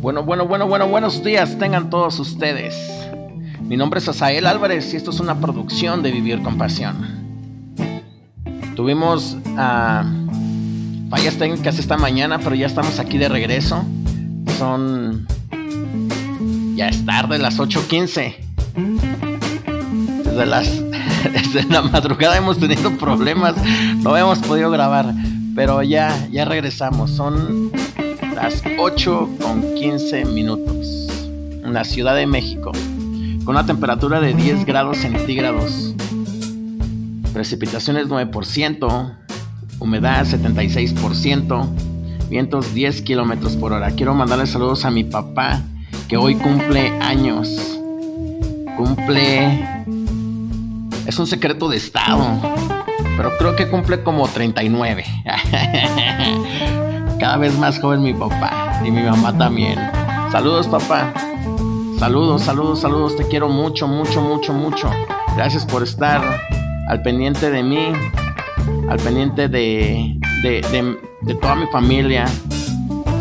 Bueno, bueno, bueno, bueno, buenos días tengan todos ustedes. Mi nombre es Asael Álvarez y esto es una producción de Vivir con Pasión. Tuvimos fallas técnicas esta mañana, pero ya estamos aquí de regreso. Son... Ya es tarde, las 8.15. Desde las... Desde la madrugada hemos tenido problemas, no hemos podido grabar, pero ya, ya regresamos. Son las 8 con 15 minutos en la Ciudad de México, con una temperatura de 10 grados centígrados, precipitaciones 9%, humedad 76%, vientos 10 kilómetros por hora. Quiero mandarle saludos a mi papá que hoy cumple años. Cumple. Es un secreto de estado, pero creo que cumple como 39. Cada vez más joven mi papá y mi mamá también. Saludos papá. Saludos, saludos, saludos. Te quiero mucho, mucho, mucho, mucho. Gracias por estar al pendiente de mí, al pendiente de, de, de, toda mi familia.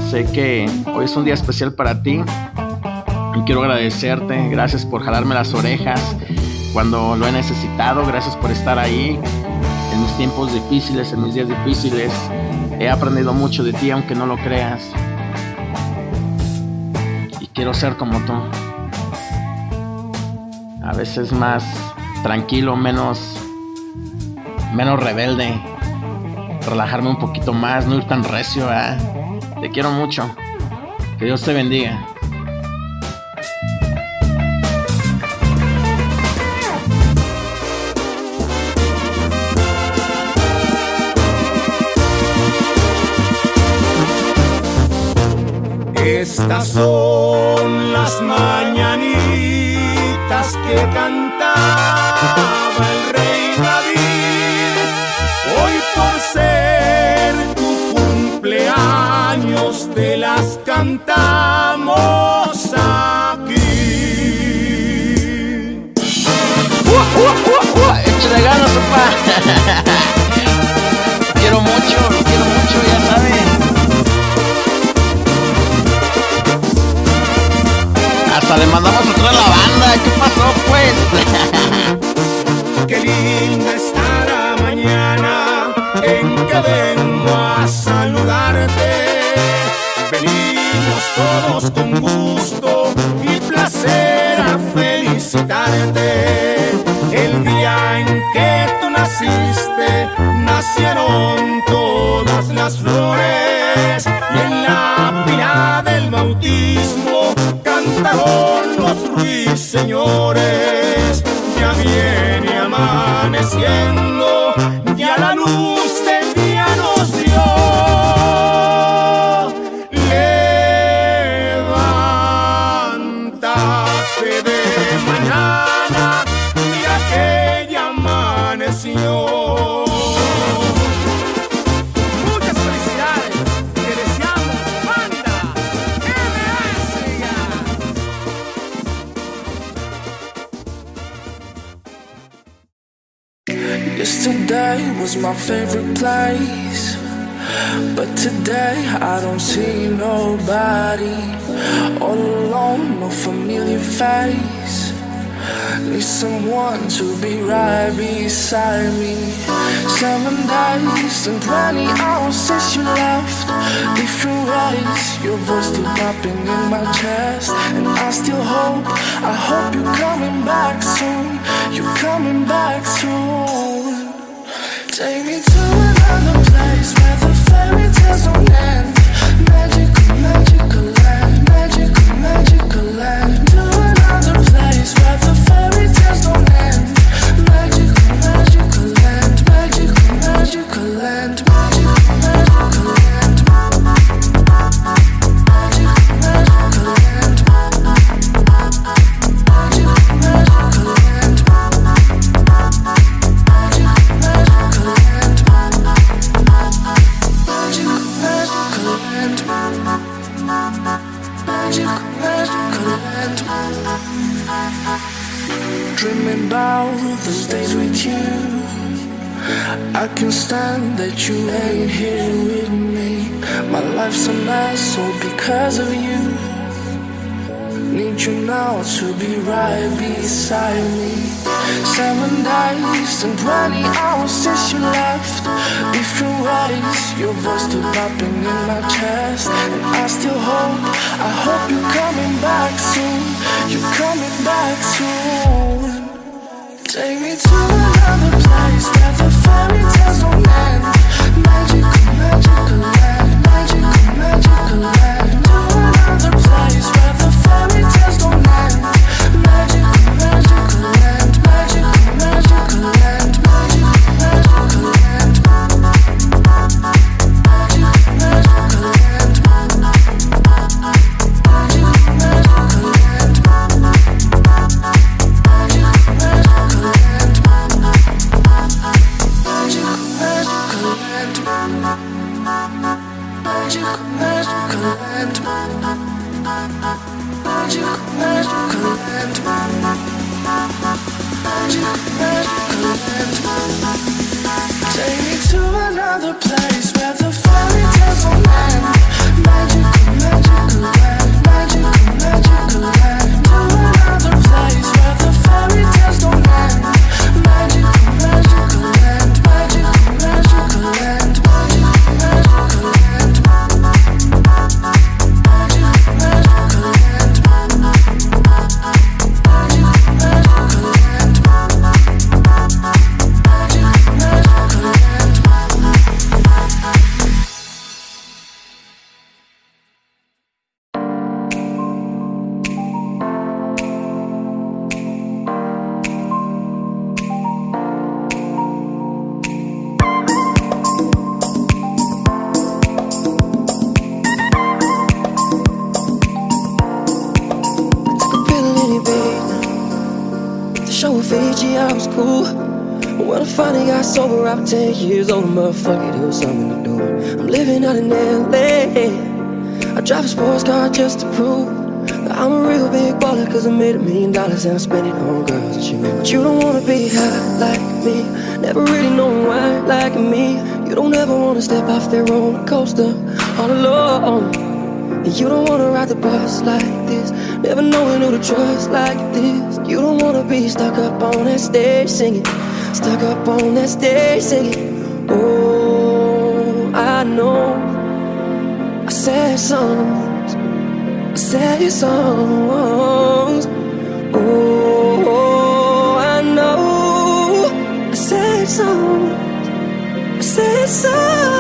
Sé que hoy es un día especial para ti y quiero agradecerte. Gracias por jalarme las orejas cuando lo he necesitado. Gracias por estar ahí en mis tiempos difíciles, en mis días difíciles. He aprendido mucho de ti, aunque no lo creas. Y quiero ser como tú. A veces más tranquilo, menos menos rebelde. Relajarme un poquito más, no ir tan recio. Te quiero mucho. Que Dios te bendiga. Estas son las mañanitas que cantaba el rey David. Hoy por ser tu cumpleaños te las cantamos aquí. Uh, uh, uh, Hasta le mandamos a la banda. ¿Qué pasó, pues? I hope you're coming back soon. You're coming back soon. Take me to another place where the fairy tales don't end. Me. My all because of you. Need you now to be right beside me. Seven days and 20 hours since you left. Different ways, your voice still popping in my chest. And I still hope, I hope you're coming back soon. You're coming back soon. Take me to another place where the fairy tales don't end. Finally got sober I was 10 years old Motherfucker, there was something to do. I'm living out in L.A. I drive a sports car just to prove That I'm a real big baller Cause I made a million dollars And I spent it on girls and shit But you don't wanna be high like me Never really know why like me. You don't ever wanna step off that roller coaster All alone. You don't wanna ride the bus like this Never knowing who to trust like this. You don't wanna be stuck up on that stage singing Stuck up on that stage singing. Oh, I know. I sad songs. I sad songs. Oh, I know. I sad songs. I sad songs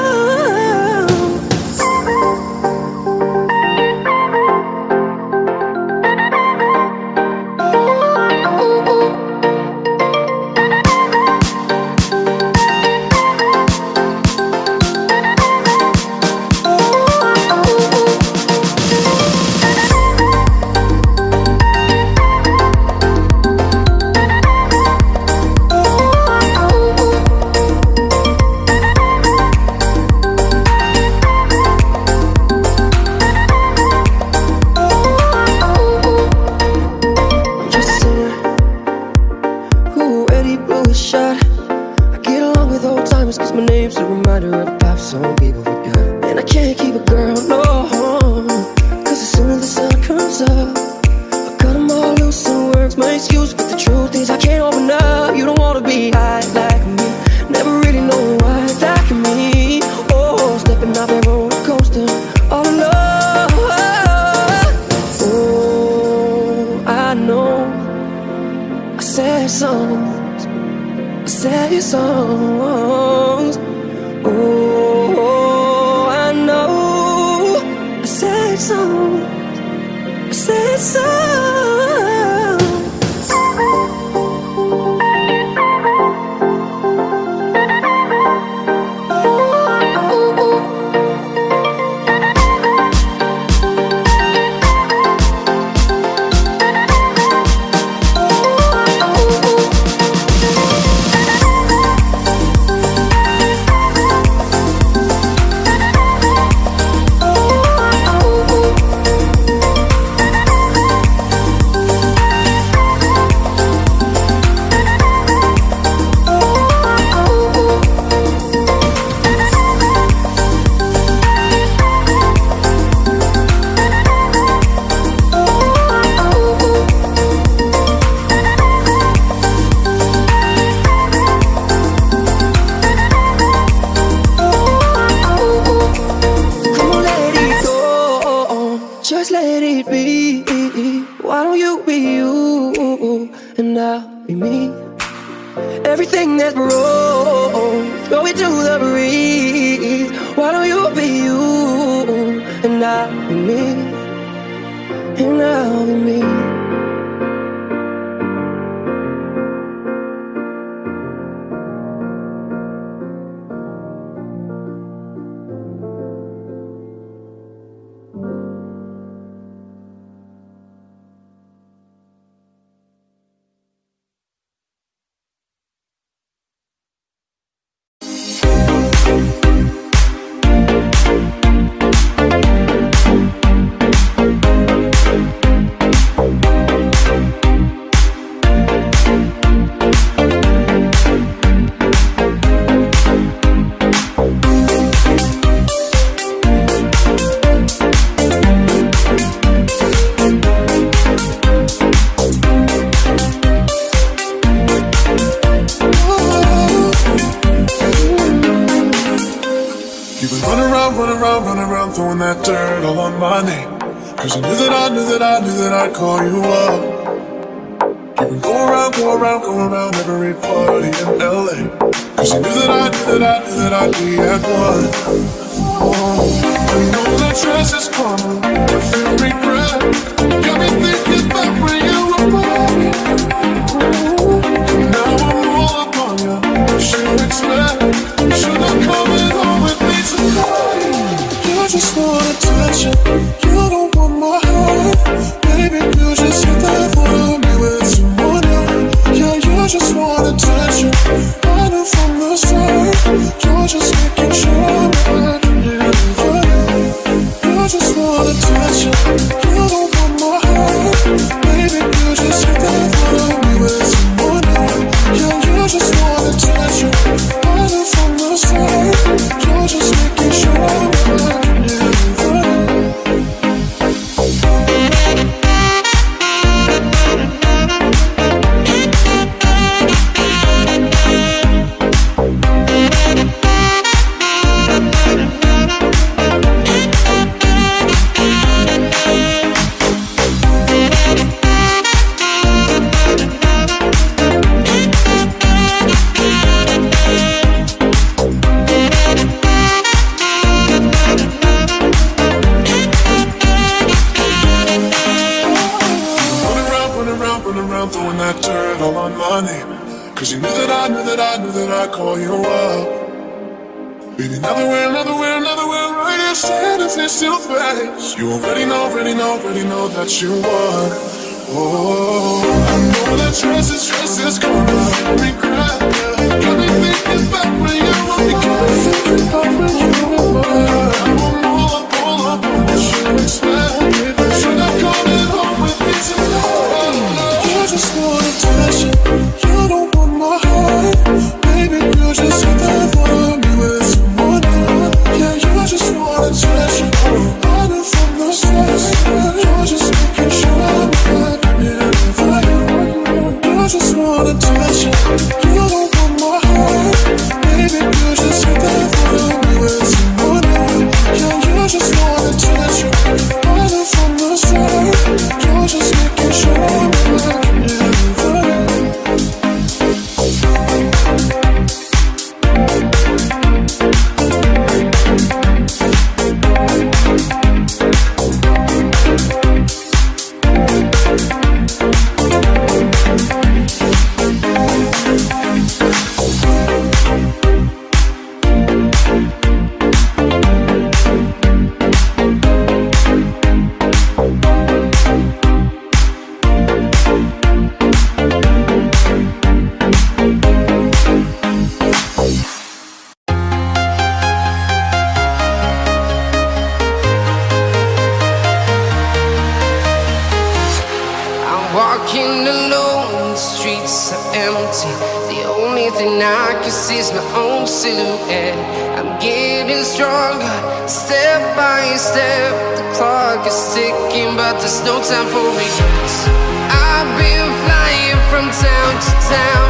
Are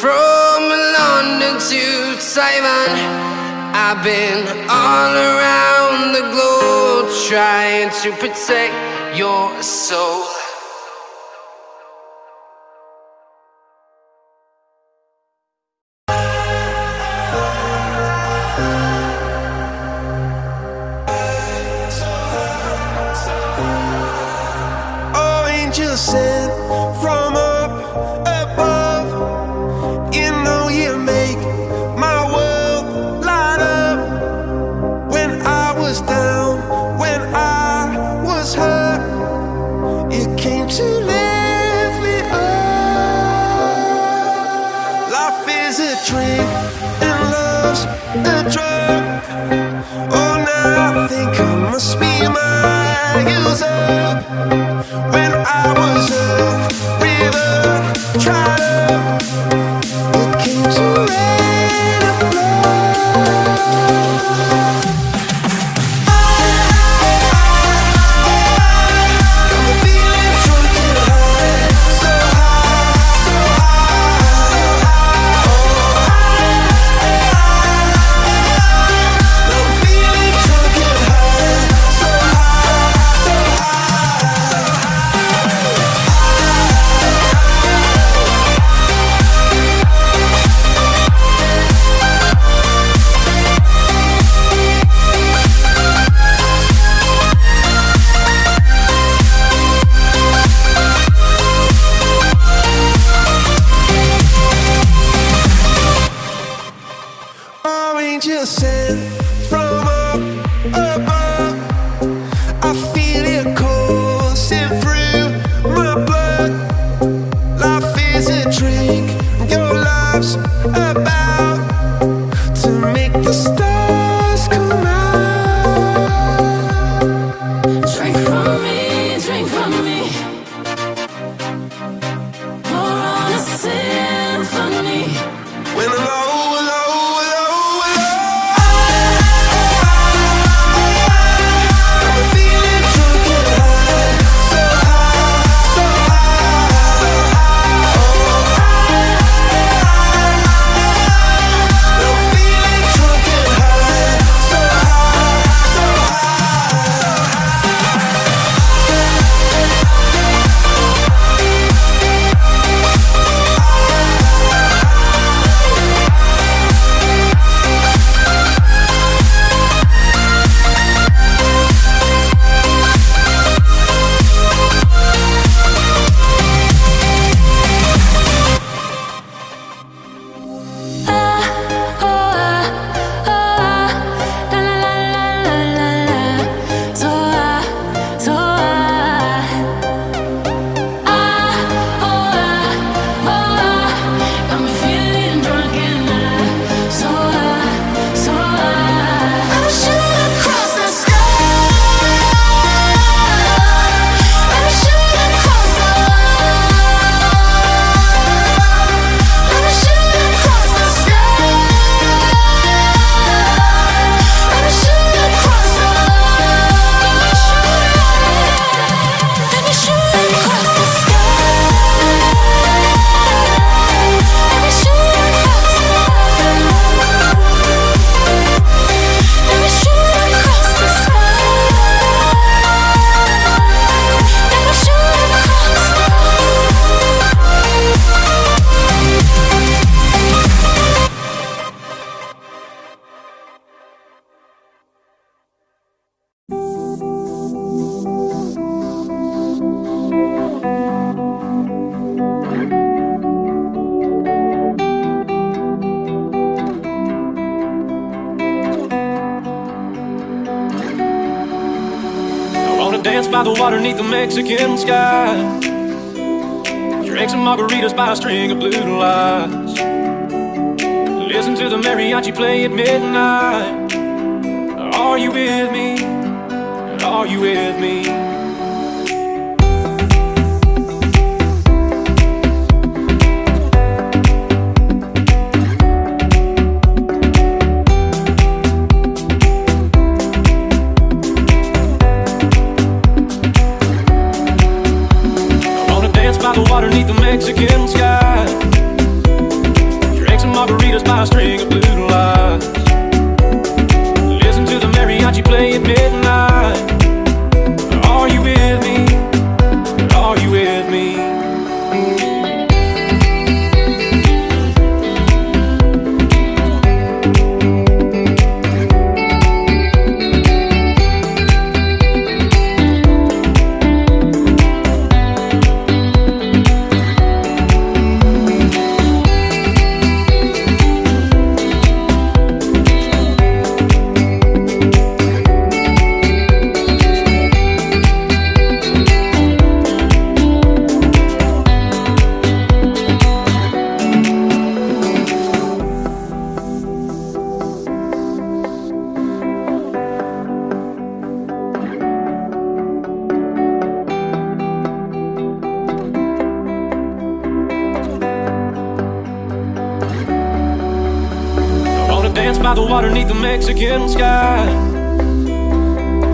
From London to Taiwan I've been all around the globe Trying to protect your soul. The water neath the Mexican sky. Drink some margaritas by a string of blue lights. Listen to the mariachi play at midnight. Are you with me? Are you with me? Mexican sky.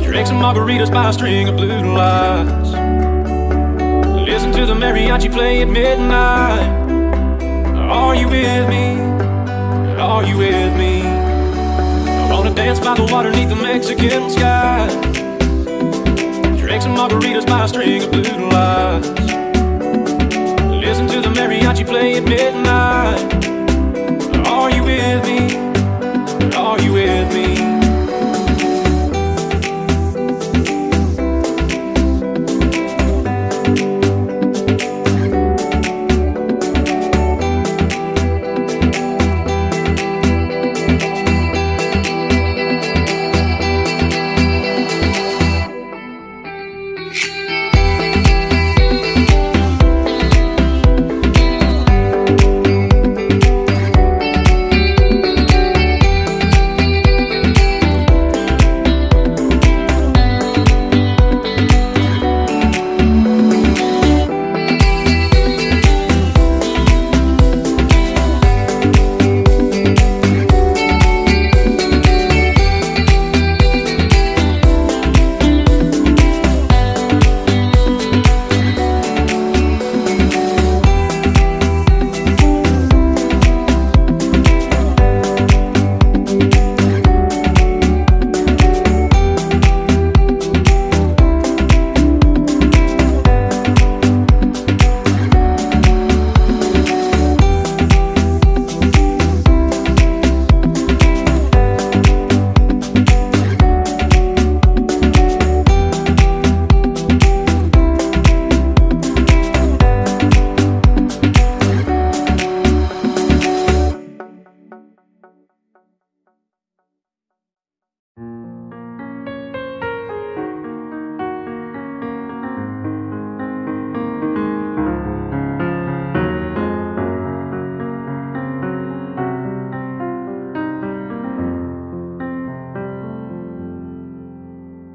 Drink some margaritas by a string of blue lights. Listen to the mariachi play at midnight. Are you with me? Are you with me? I wanna dance by the water neath the Mexican sky. Drink some margaritas by a string of blue lights. Listen to the mariachi play at midnight.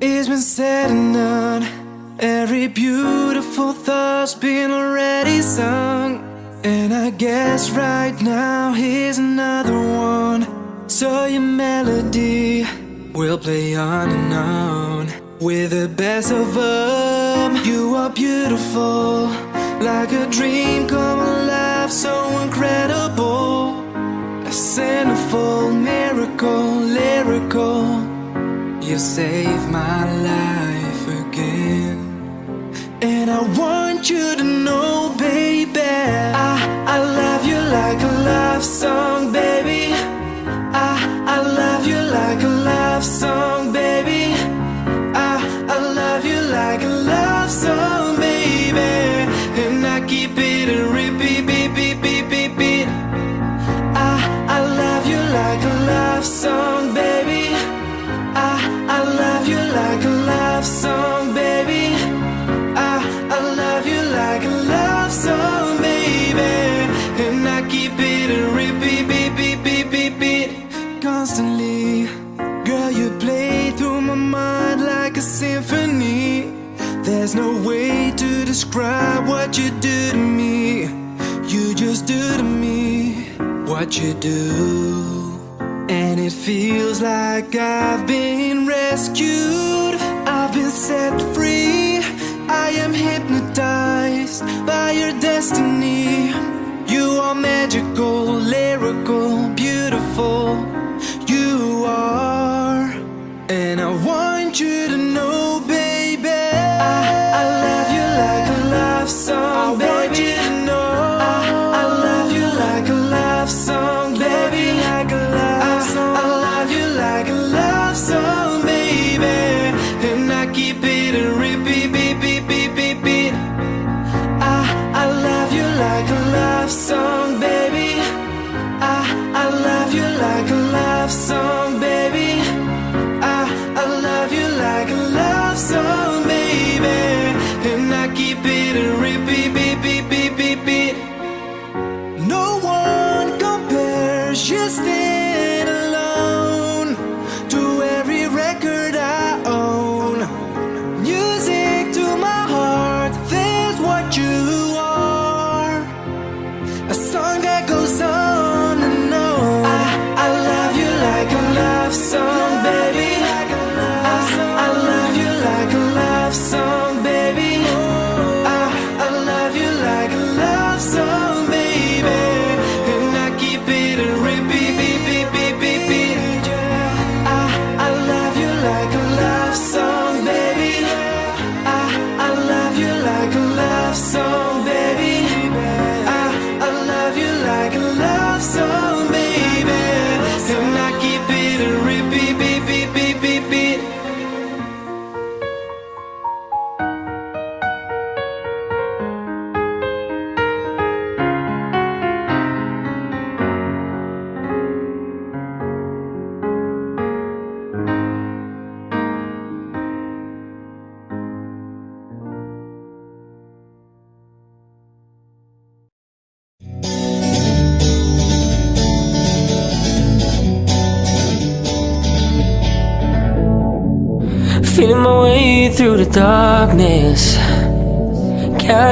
It's been said and done. Every beautiful thought's been already sung. And I guess right now here's another one. So your melody will play on and on. With the best of them, you are beautiful. Like a dream come alive, so incredible. A centerfold miracle, lyrical. You saved my life again. And I want you to know, baby, I, I love you like a love song, baby. No way to describe what you do to me. You just do to me what you do. And it feels like I've been rescued. I've been set free. I am hypnotized by your destiny. You are magical, lyrical, beautiful.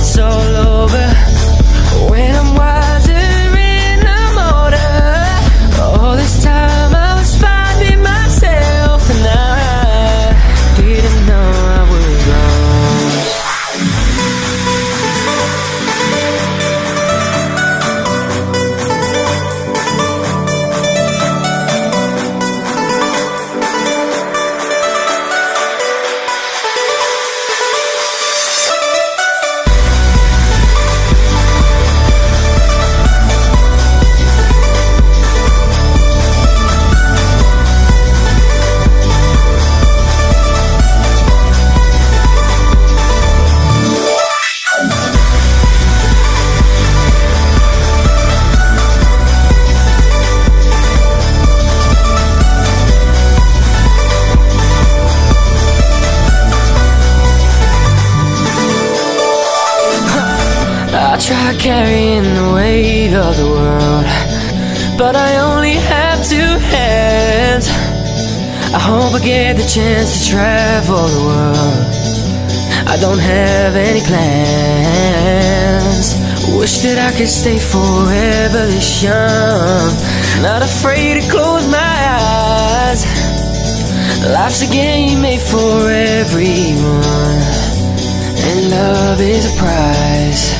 It's all over. When try carrying the weight of the world, but I only have two hands. I hope I get the chance to travel the world. I don't have any plans. Wish that I could stay forever this young. Not afraid to close my eyes. Life's a game made for everyone. And love is a prize.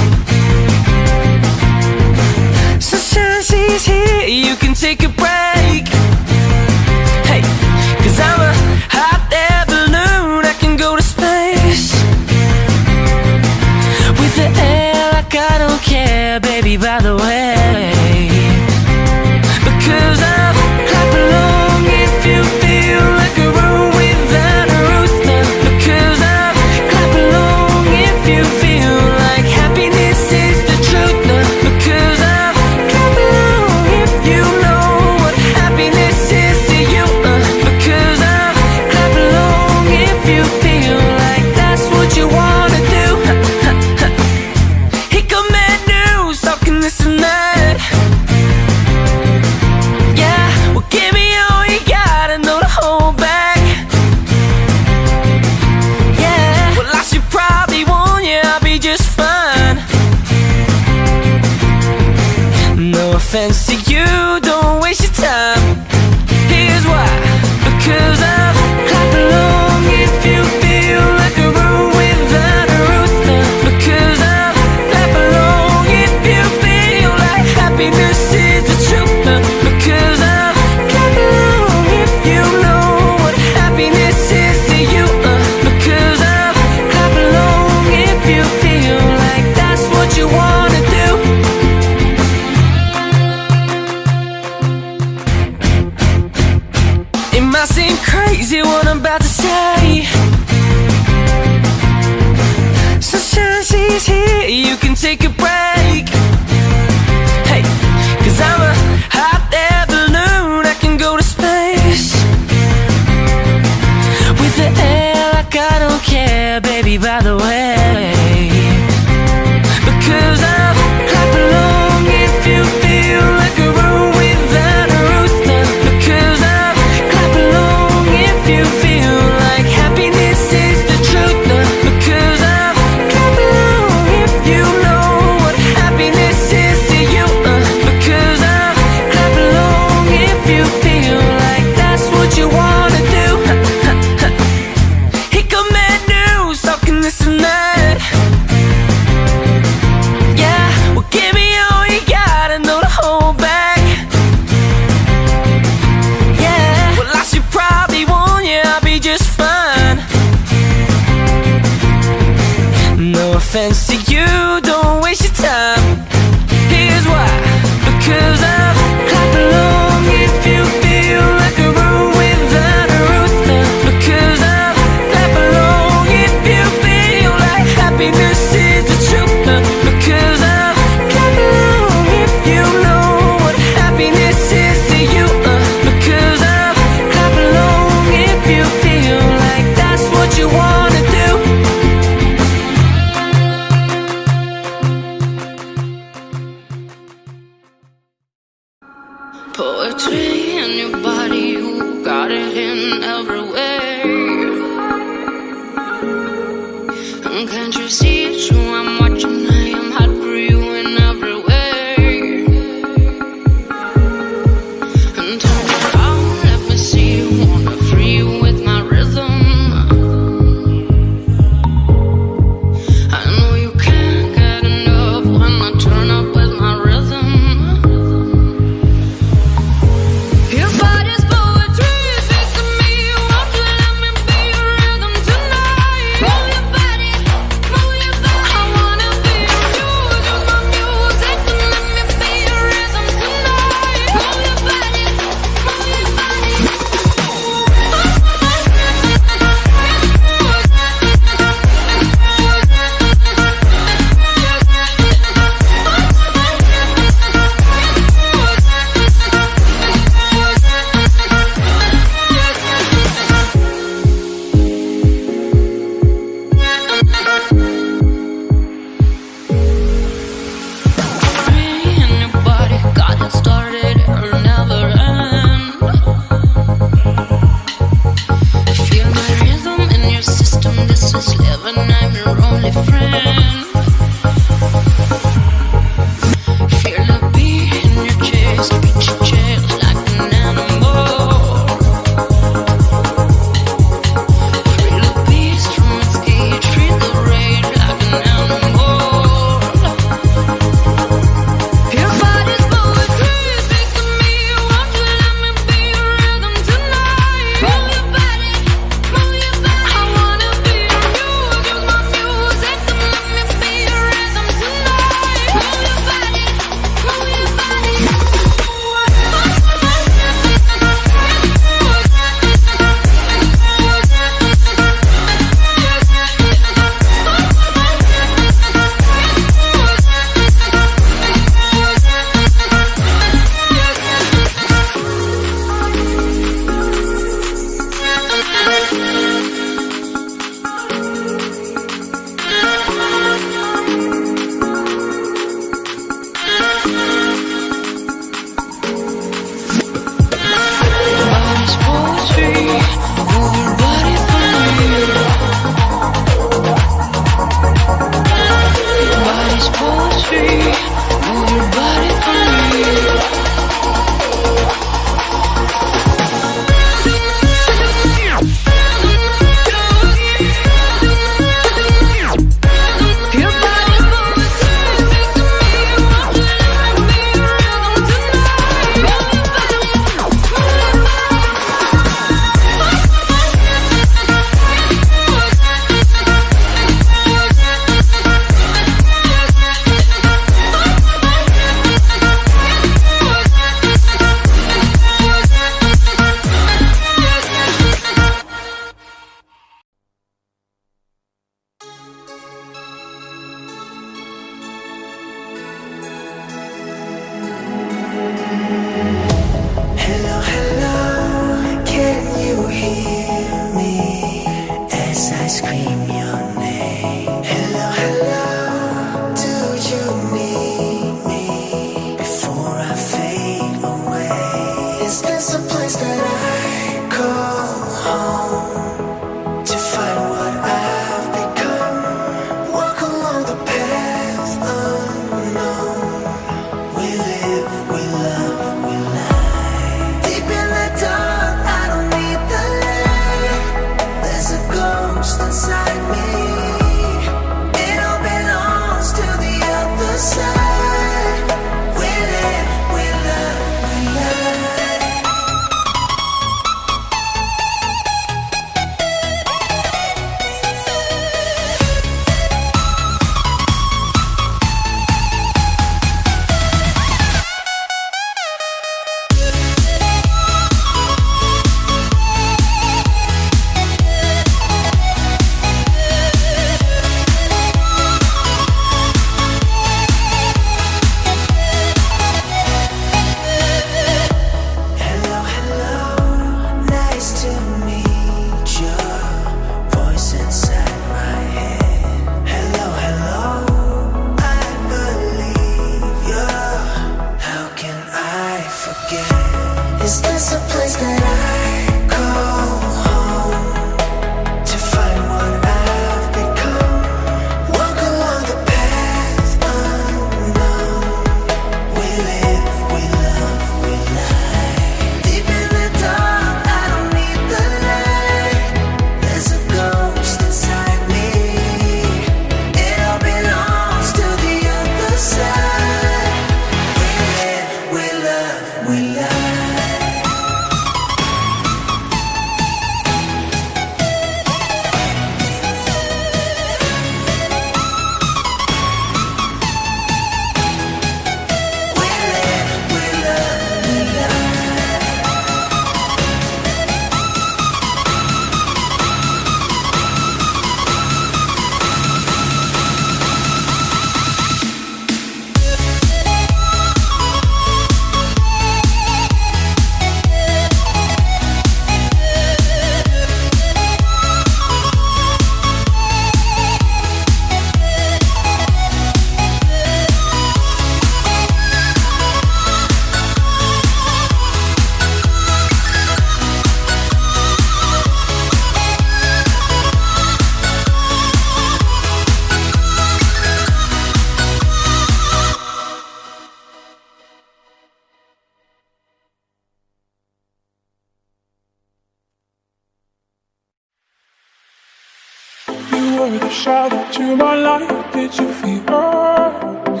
my light. Did you feel us?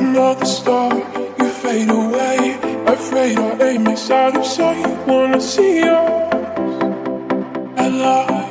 Another star, you fade away. Afraid our aim is out of sight. Wanna see us alive.